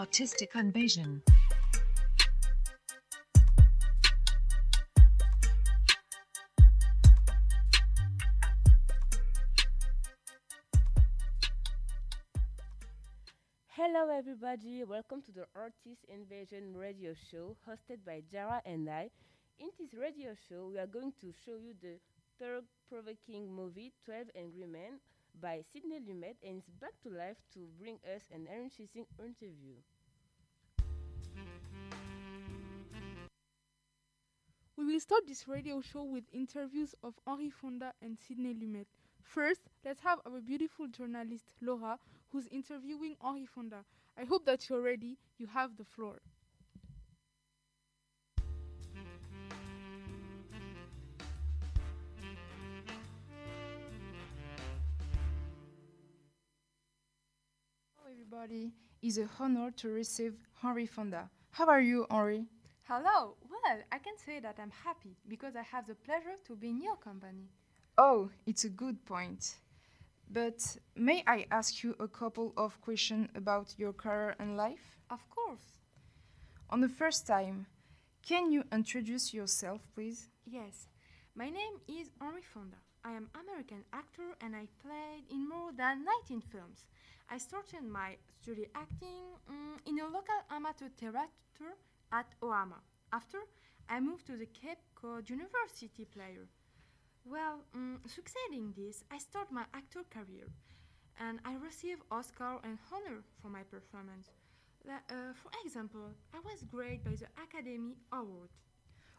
Artistic Invasion. Hello, everybody. Welcome to the Artist Invasion radio show hosted by Jara and I. In this radio show, we are going to show you the third provoking movie, 12 Angry Men, by Sidney Lumet, and is back to life to bring us an interesting interview. We will start this radio show with interviews of Henri Fonda and Sidney Lumet. First, let's have our beautiful journalist Laura, who's interviewing Henri Fonda. I hope that you're ready. You have the floor. Everybody. It's an honor to receive Henri Fonda. How are you, Henri? Hello. Well, I can say that I'm happy because I have the pleasure to be in your company. Oh, it's a good point. But may I ask you a couple of questions about your career and life? Of course. On the first time, can you introduce yourself, please? Yes. My name is Henri Fonda. I am American actor and I played in more than 19 films. I started my study acting mm, in a local amateur theater at Omaha. After, I moved to the Cape Cod University player. Well, mm, succeeding this, I started my actor career and I received Oscar and honor for my performance. Uh, for example, I was graded by the Academy Award.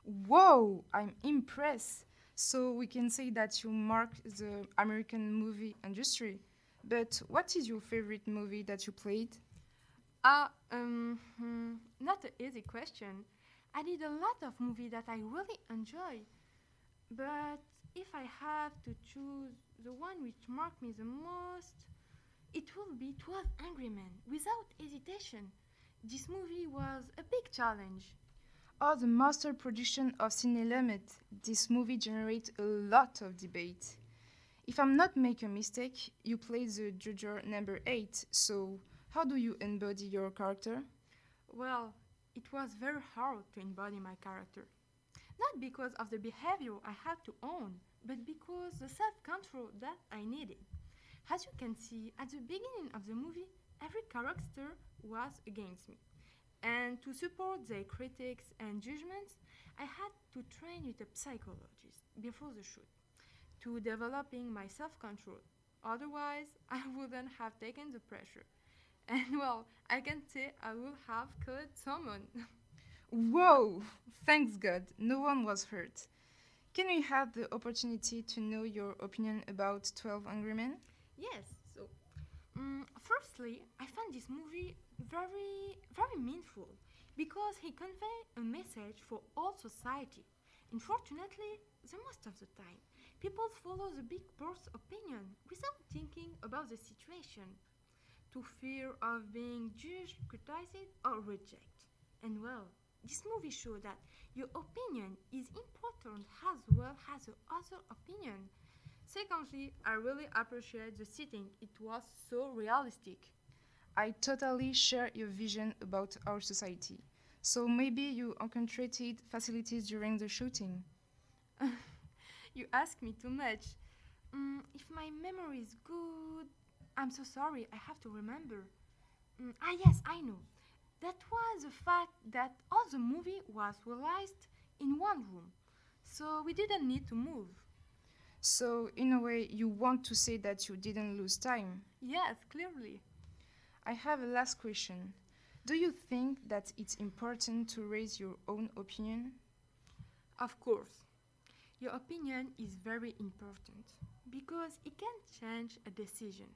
Whoa, I'm impressed. So we can say that you marked the American movie industry. But what is your favorite movie that you played? Ah, um, hmm, not an easy question. I did a lot of movies that I really enjoy. But if I have to choose the one which marked me the most, it will be 12 Angry Men, without hesitation. This movie was a big challenge. Oh, the master production of Sidney Lumet. This movie generates a lot of debate. If I'm not making a mistake, you play the judge number 8, so how do you embody your character? Well, it was very hard to embody my character. Not because of the behavior I had to own, but because the self control that I needed. As you can see, at the beginning of the movie, every character was against me. And to support their critics and judgments, I had to train with a psychologist before the shoot to developing my self control. Otherwise, I wouldn't have taken the pressure. And well, I can say I would have killed someone. Whoa! Thanks God, no one was hurt. Can we have the opportunity to know your opinion about 12 Angry Men? yes, mm, firstly, I found this movie very, very meaningful because he conveyed a message for all society. Unfortunately, the most of the time, people follow the big boss opinion without thinking about the situation, to fear of being judged, criticized, or rejected. And well, this movie showed that your opinion is important as well as the other opinion. Secondly, I really appreciate the setting. It was so realistic. I totally share your vision about our society. So maybe you encountered facilities during the shooting. You ask me too much. Mm, if my memory is good, I'm so sorry, I have to remember. Mm, ah, yes, I know. That was the fact that all the movie was realized in one room, so we didn't need to move. So, in a way, you want to say that you didn't lose time. Yes, clearly. I have a last question. Do you think that it's important to raise your own opinion? Of course. Your opinion is very important because it can change a decision.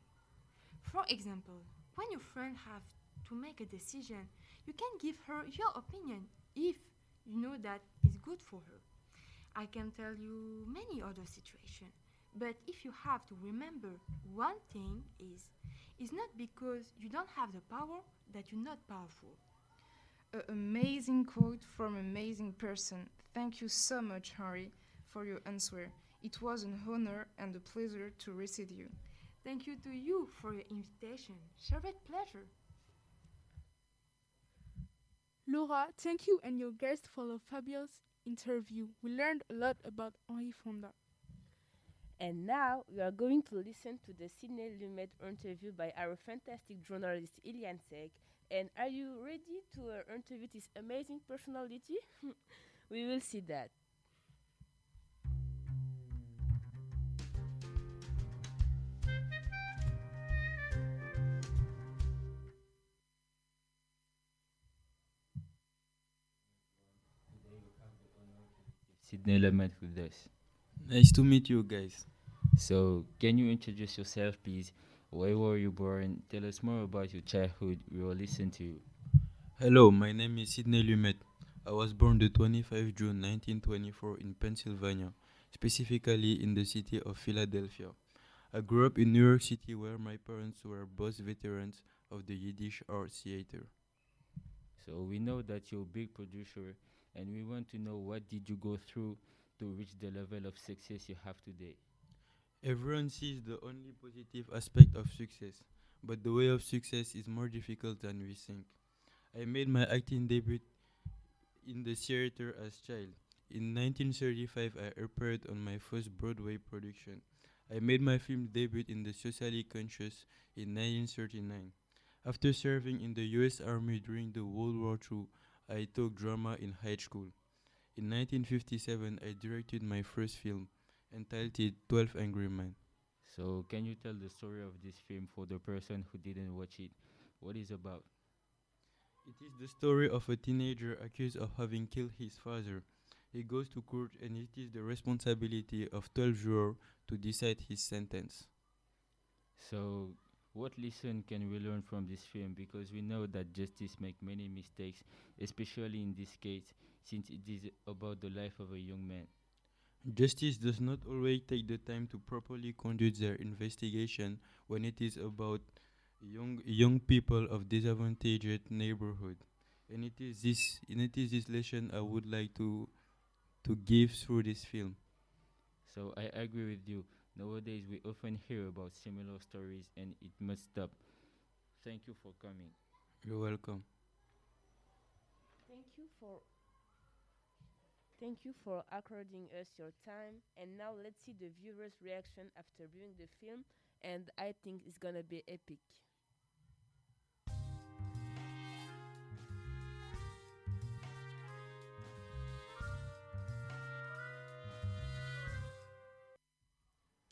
For example, when your friend have to make a decision, you can give her your opinion if you know that is good for her. I can tell you many other situations, but if you have to remember one thing is it's not because you don't have the power that you're not powerful. An amazing quote from an amazing person. Thank you so much, Harry, for your answer. It was an honor and a pleasure to receive you. Thank you to you for your invitation. Shared pleasure. Laura, thank you and your guest for the fabulous interview. We learned a lot about Henri Fonda. And now we are going to listen to the Sidney Lumet interview by our fantastic journalist Ilian Sek. And are you ready to uh, interview this amazing personality? we will see that. Lumet with us. Nice to meet you guys. So, can you introduce yourself, please? Where were you born? Tell us more about your childhood. We will listen to you. Hello, my name is Sidney Lumet. I was born the 25 June 1924 in Pennsylvania, specifically in the city of Philadelphia. I grew up in New York City where my parents were both veterans of the Yiddish Art Theater. So, we know that you're a big producer, and we want to know what did you go through to reach the level of success you have today. Everyone sees the only positive aspect of success, but the way of success is more difficult than we think. I made my acting debut in the theater as a child. In 1935, I appeared on my first Broadway production. I made my film debut in The Socially Conscious in 1939. After serving in the US Army during the World War II, I took drama in high school. In 1957, I directed my first film, entitled 12 Angry Men. So, can you tell the story of this film for the person who didn't watch it? What is it about? It is the story of a teenager accused of having killed his father. He goes to court and it is the responsibility of 12 jurors to decide his sentence. So, what lesson can we learn from this film? Because we know that justice makes many mistakes, especially in this case, since it is about the life of a young man. Justice does not always take the time to properly conduct their investigation when it is about young young people of disadvantaged neighborhood. And it is this and it is this lesson I would like to to give through this film. So, I agree with you. Nowadays, we often hear about similar stories, and it must stop. Thank you for coming. You're welcome. Thank you for Thank you for according us your time. And now let's see the viewers' reaction after viewing the film. And I think it's gonna be epic.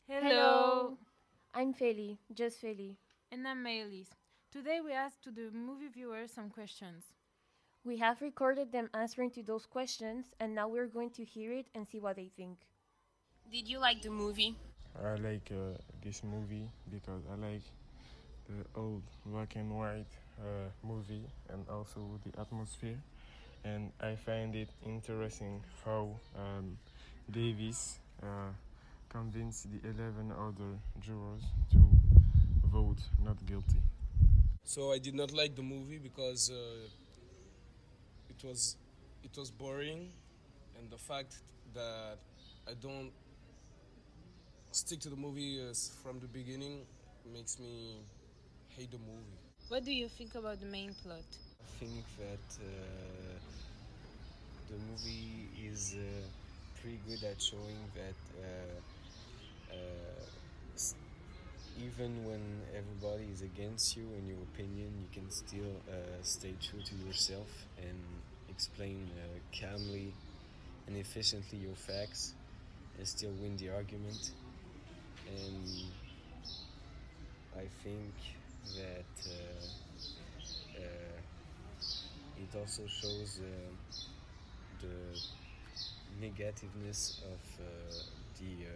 Hello. I'm Feli, just Feli. And I'm Maëlys. Today we asked to the movie viewers some questions. We have recorded them answering to those questions, and now we're going to hear it and see what they think. Did you like the movie? I like uh, this movie because I like the old black and white uh, movie and also the atmosphere. And I find it interesting how um, Davis uh, convinced the 11 other jurors to vote not guilty. So I did not like the movie because uh, it was it was boring, and the fact that I don't stick to the movie uh, from the beginning makes me hate the movie. What do you think about the main plot? I think that uh, the movie is uh, pretty good at showing that uh, even when everybody is against you and your opinion, you can still uh, stay true to yourself and explain uh, calmly and efficiently your facts and still win the argument. And I think that. Uh, uh, it also shows uh, the negativeness of uh, the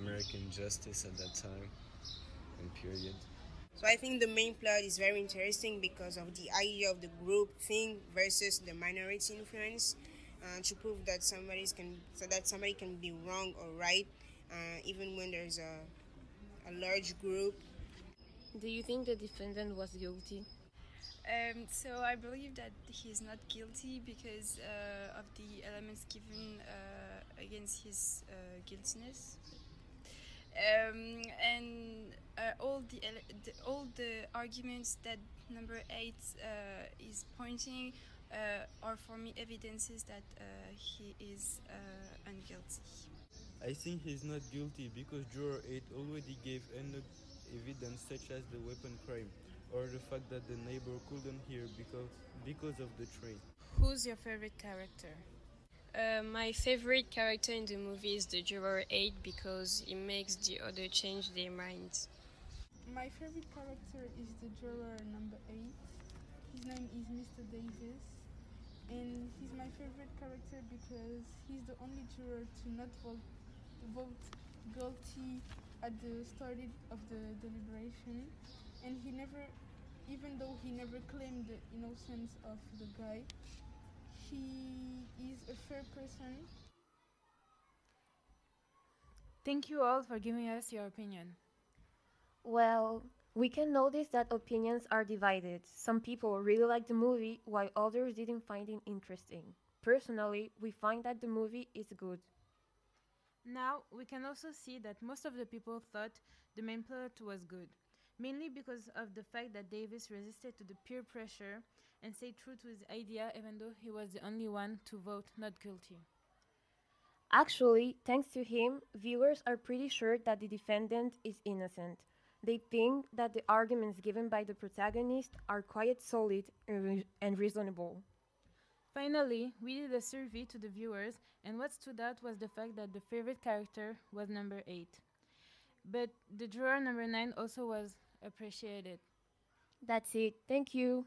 American justice at that time and period. So I think the main plot is very interesting because of the idea of the groupthink versus the minority influence, uh, to prove that somebody can so that somebody can be wrong or right, uh, even when there's a a large group. Do you think the defendant was guilty? Um, so I believe that he is not guilty because uh, of the elements given uh, against his uh, guiltiness. Um, and uh, all the, the all the arguments that number eight uh, is pointing uh, are for me evidences that uh, he is uh, unguilty. I think he's not guilty because juror 8 already gave enough evidence such as the weapon crime or the fact that the neighbor couldn't hear because, because of the train. Who's your favorite character? Uh, my favorite character in the movie is the juror 8 because he makes the other change their minds. My favorite character is the juror number 8. His name is Mr. Davis. And he's my favorite character because he's the only juror to not vote, vote guilty at the start of the deliberation. And he never, even though he never claimed the innocence of the guy, he is a fair person. Thank you all for giving us your opinion. Well, we can notice that opinions are divided. Some people really like the movie, while others didn't find it interesting. Personally, we find that the movie is good. Now, we can also see that most of the people thought the main plot was good, mainly because of the fact that Davis resisted to the peer pressure and stayed true to his idea even though he was the only one to vote not guilty. Actually, thanks to him, viewers are pretty sure that the defendant is innocent. They think that the arguments given by the protagonist are quite solid and, re- and reasonable. Finally, we did a survey to the viewers, and what stood out was the fact that the favorite character was number 8. But the drawer number 9 also was appreciated. That's it. Thank you.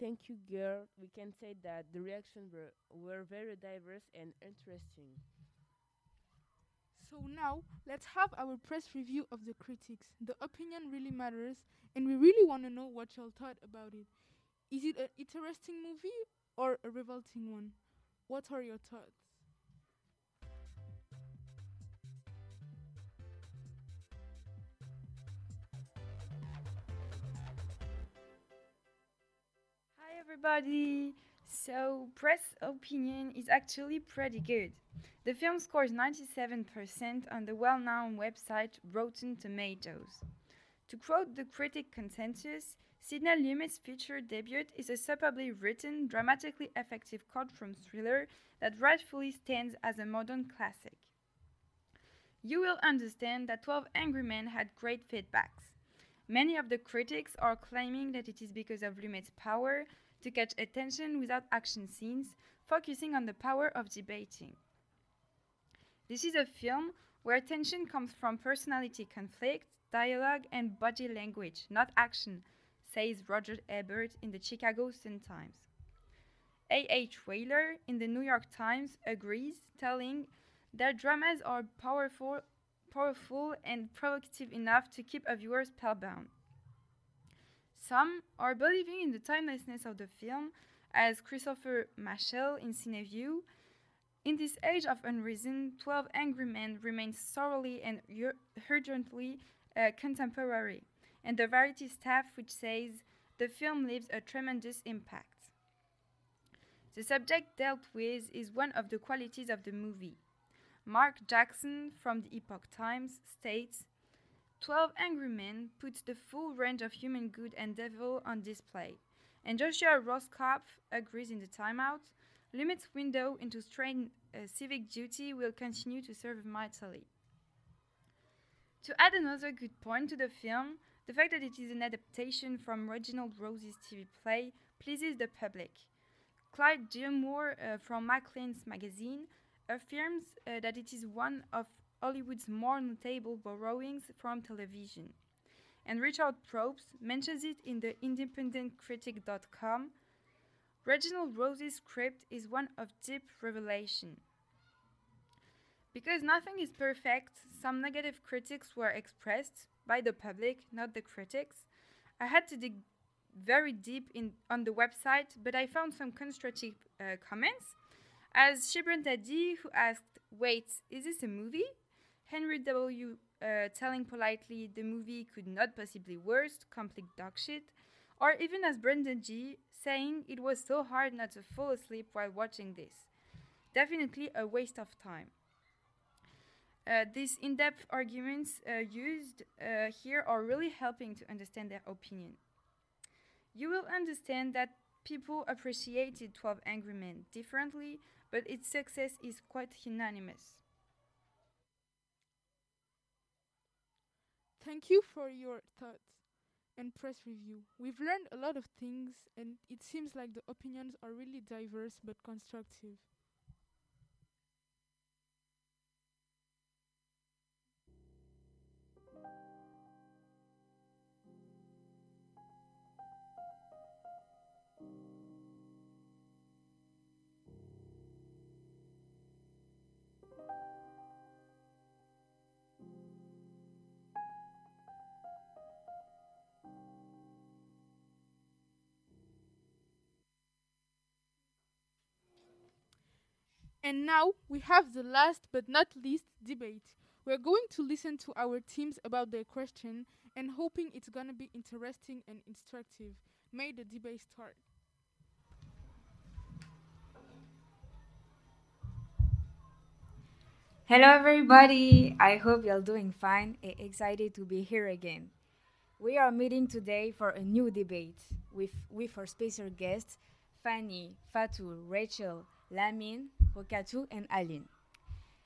Thank you, girl. We can say that the reactions were, were very diverse and interesting. So now, let's have our press review of the critics. The opinion really matters, and we really want to know what y'all thought about it. Is it an interesting movie or a revolting one? What are your thoughts? Everybody! So, press opinion is actually pretty good. The film scores 97% on the well known website Rotten Tomatoes. To quote the critic consensus, Sidney Lumet's feature debut is a superbly written, dramatically effective courtroom thriller that rightfully stands as a modern classic. You will understand that 12 Angry Men had great feedbacks. Many of the critics are claiming that it is because of Lumet's power to catch attention without action scenes, focusing on the power of debating. This is a film where tension comes from personality conflict, dialogue, and body language, not action, says Roger Ebert in the Chicago Sun-Times. A.H. Weiler in the New York Times agrees, telling their dramas are powerful, powerful and provocative enough to keep a viewer spellbound. Some are believing in the timelessness of the film, as Christopher Machell in CineVue. In this age of unreason, 12 Angry Men remains thoroughly and ur- urgently uh, contemporary, and the Variety staff which says the film leaves a tremendous impact. The subject dealt with is one of the qualities of the movie. Mark Jackson from the Epoch Times states 12 Angry Men puts the full range of human good and devil on display, and Joshua Rothkopf agrees in the Time Out. Lumet's window into strained uh, civic duty will continue to serve mightily. To add another good point to the film, the fact that it is an adaptation from Reginald Rose's TV play pleases the public. Clyde Gilmour uh, from Maclean's magazine affirms uh, that it is one of Hollywood's more notable borrowings from television. And Richard Propes mentions it in the independentcritic.com. Reginald Rose's script is one of deep revelation. Because nothing is perfect, some negative critics were expressed by the public, not the critics. I had to dig very deep in on the website, but I found some constructive uh, comments. As Shibran Tadi, who asked, Wait, is this a movie? Henry W. Uh, telling politely the movie could not possibly worse, complete dog shit. Or even as Brendan G. saying it was so hard not to fall asleep while watching this. Definitely a waste of time. Uh, these in depth arguments uh, used uh, here are really helping to understand their opinion. You will understand that People appreciated 12 Angry Men differently, but its success is quite unanimous. Thank you for your thoughts and press review. We've learned a lot of things, and it seems like the opinions are really diverse but constructive. And now we have the last but not least debate. We're going to listen to our teams about their question and hoping it's gonna be interesting and instructive. May the debate start. Hello, everybody. I hope you're doing fine excited to be here again. We are meeting today for a new debate with, with our special guests, Fanny, Fatou, Rachel, Lamin, Rokatu, and Aline,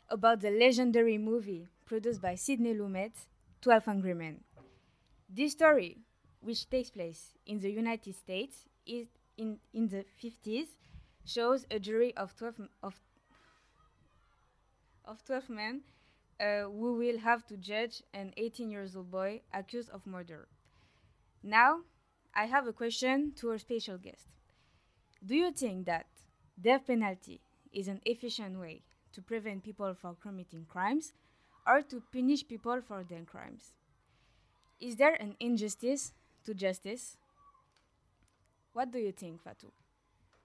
about the legendary movie produced by Sidney Lumet, 12 Angry Men. This story, which takes place in the United States is in, in the 50s, shows a jury of 12, of, of 12 men uh, who will have to judge an 18 years old boy accused of murder. Now, I have a question to our special guest. Do you think that death penalty is an efficient way to prevent people from committing crimes or to punish people for their crimes? Is there an injustice to justice? What do you think, Fatou?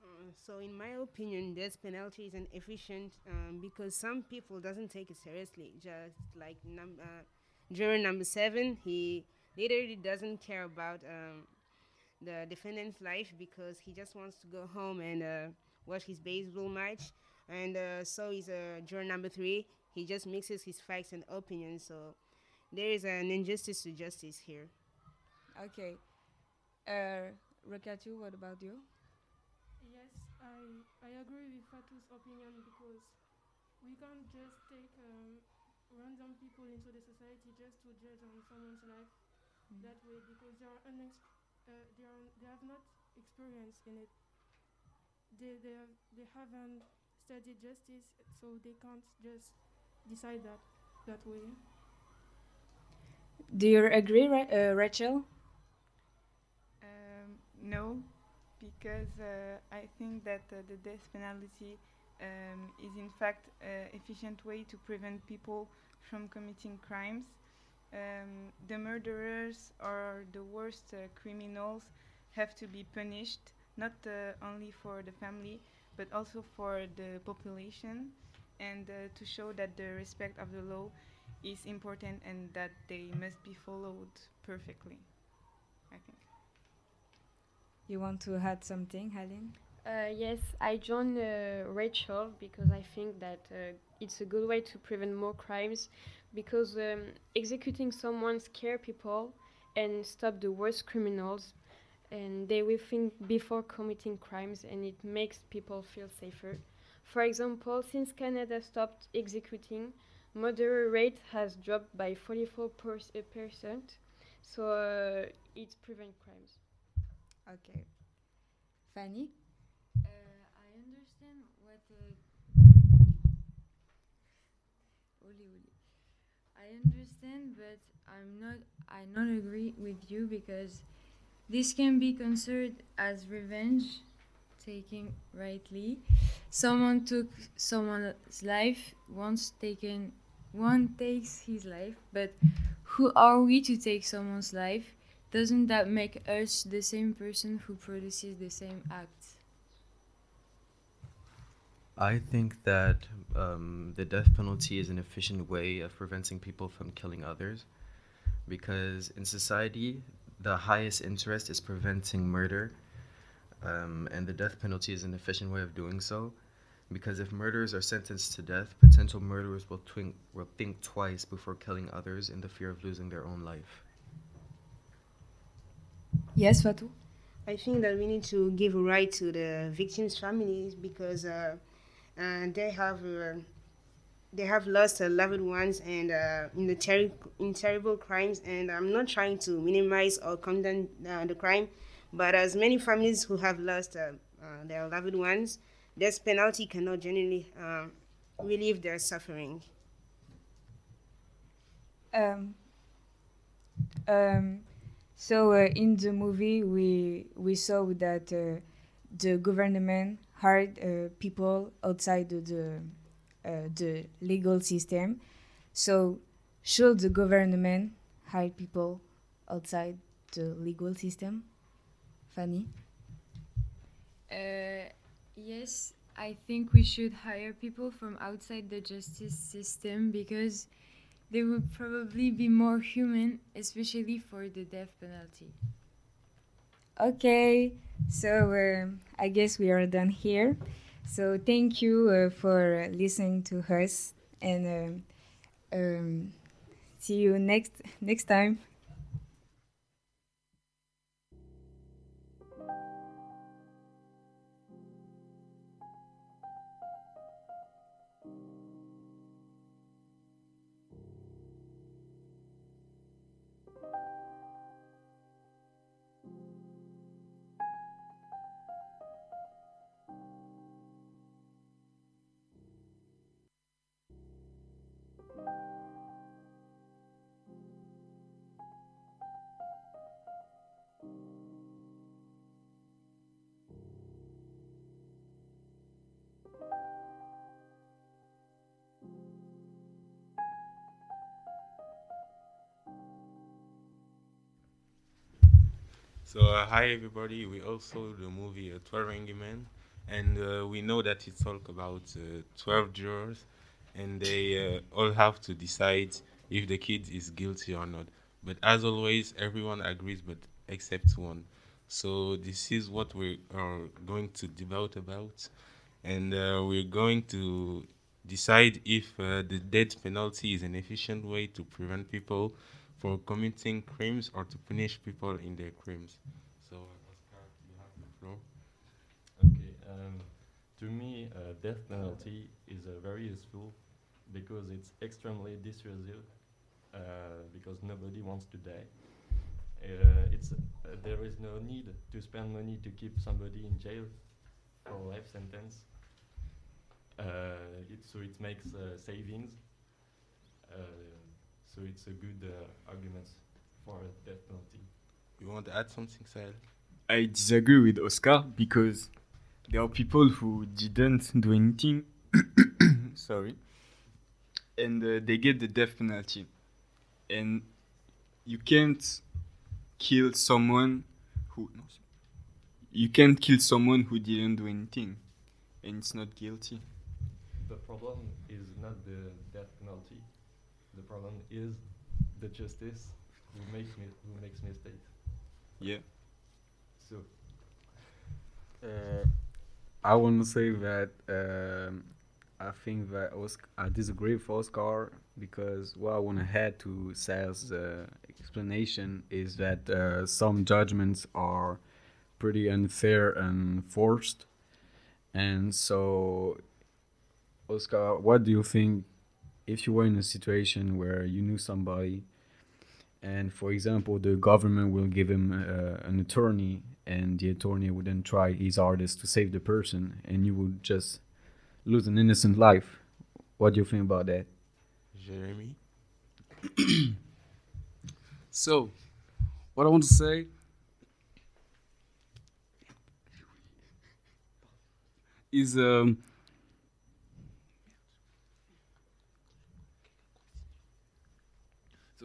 Uh, so in my opinion death penalty is an efficient um, because some people doesn't take it seriously just like num- uh, juror number seven he literally doesn't care about um, the defendant's life because he just wants to go home and uh, watch his baseball match and uh, so is uh, juror number three he just mixes his facts and opinions so there is an injustice to justice here Okay. Uh, Rokatu, what about you? Yes, I I agree with Fatou's opinion because we can't just take um, random people into the society just to judge on someone's life Mm. that way because they are unex- uh, they are they have not experience in it. They they have, they haven't studied justice, so they can't just decide that that way. Do you agree, Ra- uh, Rachel? Um, no, because uh, I think that uh, the death penalty um, is in fact an efficient way to prevent people from committing crimes. Um, the murderers or the worst uh, criminals have to be punished, not uh, only for the family, but also for the population, and uh, to show that the respect of the law is important and that they must be followed perfectly. I think. You want to add something, Helen? Uh, yes, I join uh, Rachel because I think that uh, it's a good way to prevent more crimes because um, executing someone scare people and stop the worst criminals and they will think before committing crimes and it makes people feel safer. For example, since Canada stopped executing, murder rate has dropped by 44 percent, so uh, it prevents crimes. Okay. Fanny? Uh, I understand what. Uh, Oli, Oli. I understand, but I'm not. I not agree with you because this can be considered as revenge, taking rightly. Someone took someone's life. Once taken, one takes his life. But who are we to take someone's life? Doesn't that make us the same person who produces the same act? I think that um, the death penalty is an efficient way of preventing people from killing others because in society, the highest interest is preventing murder, um, and the death penalty is an efficient way of doing so. Because if murderers are sentenced to death, potential murderers will, twink, will think twice before killing others in the fear of losing their own life. Yes, Fatou? I think that we need to give a right to the victims' families because uh, uh, they have uh, they have lost their loved ones and uh, in the ter- in terrible crimes. And I'm not trying to minimize or condemn uh, the crime, but as many families who have lost uh, uh, their loved ones, this penalty cannot genuinely uh, relieve their suffering. Um, um, so uh, in the movie, we we saw that uh, the government hired people outside the the, uh, legal system. So should the government hire people outside the legal system? Fanny. Uh, yes, I think we should hire people from outside the justice system because they would probably be more human, especially for the death penalty. Okay, so uh, I guess we are done here. So thank you uh, for listening to us, and um, um, see you next next time. So uh, hi everybody, we also the movie uh, 12 Angry Men and uh, we know that it's all about uh, 12 jurors and they uh, all have to decide if the kid is guilty or not. But as always, everyone agrees but except one. So this is what we are going to debate about and uh, we're going to decide if the death penalty is an efficient way to prevent people for committing crimes or to punish people in their crimes. So, Oscar, you have the floor. Okay. Um, to me, uh, death penalty is uh, very useful because it's extremely dissuasive. Uh, because nobody wants to die. Uh, it's uh, there is no need to spend money to keep somebody in jail for life sentence. Uh, it, so it makes savings. So it's a good uh, argument for death penalty. You want to add something, Sahel? I disagree with Oscar because there are people who didn't do anything. sorry. And uh, they get the death penalty. And you can't kill someone who. No, you can't kill someone who didn't do anything and it's not guilty. The problem is not the death penalty. The problem is the justice who makes mi- who makes mistakes. Yeah. So Uh, I want to say that um, I think that Oscar, I disagree with Oscar because what I want to add to Sahel's uh, explanation is that uh, some judgments are pretty unfair and forced. And so, Oscar, what do you think if you were in a situation where you knew somebody and for example the government will give him uh, an attorney and the attorney would then try his hardest to save the person and you would just lose an innocent life what do you think about that Jeremy? So, what I want to say is um,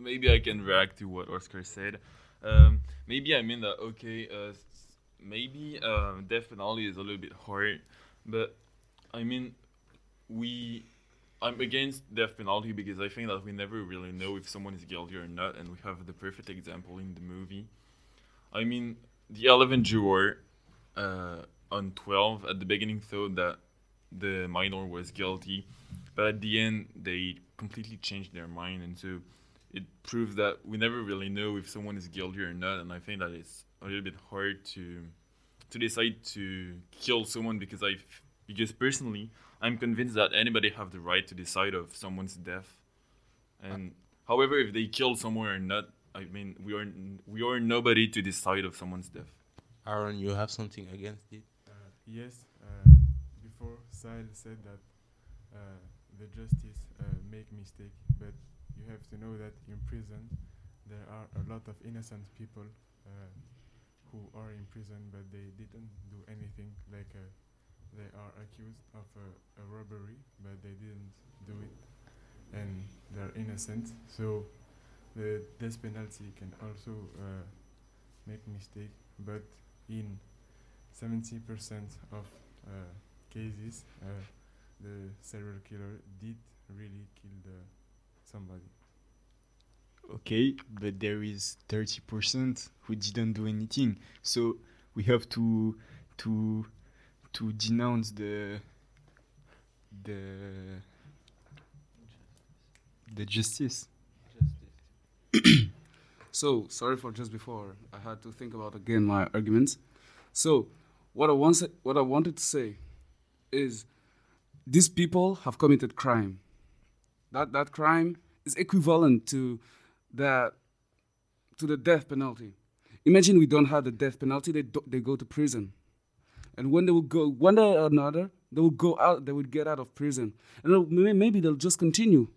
maybe I can react to what Oscar said. Um, maybe I mean that okay, uh, maybe um, death penalty is a little bit hard, but I mean we. I'm against death penalty because I think that we never really know if someone is guilty or not, and we have the perfect example in the movie. I mean, the 11th juror uh, on 12 at the beginning thought that the minor was guilty, but at the end they completely changed their mind, and so it proves that we never really know if someone is guilty or not. And I think that it's a little bit hard to to decide to kill someone because I because personally I'm convinced that anybody have the right to decide of someone's death, and however if they kill someone or not, I mean we are n- we are nobody to decide of someone's death. Aaron, you have something against it? Uh, yes, uh, before Sahel said that uh, the justice uh, make mistake, but you have to know that in prison there are a lot of innocent people uh, who are in prison, but they didn't do anything. Like uh, they are accused of a, a robbery, but they didn't do it, and they're innocent. So the death penalty can also uh, make mistake, but in 70% of uh, cases, uh, the serial killer did really kill the somebody. Okay, but there is 30% who didn't do anything. So we have to to to denounce the the the justice. So sorry for just before. I had to think about again my arguments. So what I want what I wanted to say is these people have committed crime. That that crime is equivalent to that to the death penalty. Imagine we don't have the death penalty; they do, they go to prison, and when they will go one day or another, they will go out. They will get out of prison, and maybe they'll just continue.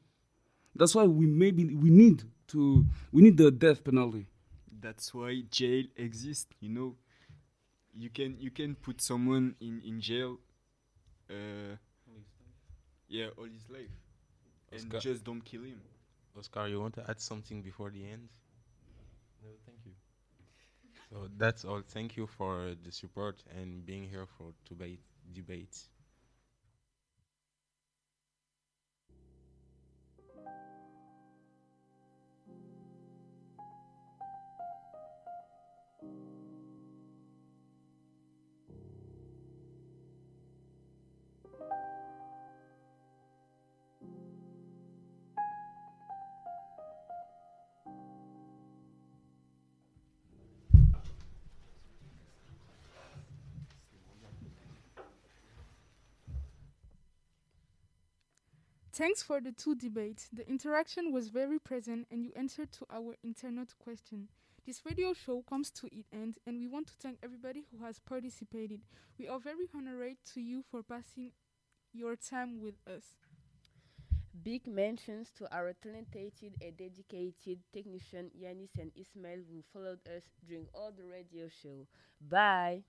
That's why we maybe we need to we need the death penalty. That's why jail exists. You know, you can you can put someone in in jail. Uh, yeah, all his life, and Oscar- just don't kill him. Oscar, you want to add something before the end? No, thank you. So that's all. Thank you for the support and being here for debate debates. Thanks for the two debates. The interaction was very present and you answered to our internet question. This radio show comes to its end and we want to thank everybody who has participated. We are very honored to you for passing your time with us. Big mentions to our talented and dedicated technician Yanis and Ismail who followed us during all the radio show. Bye.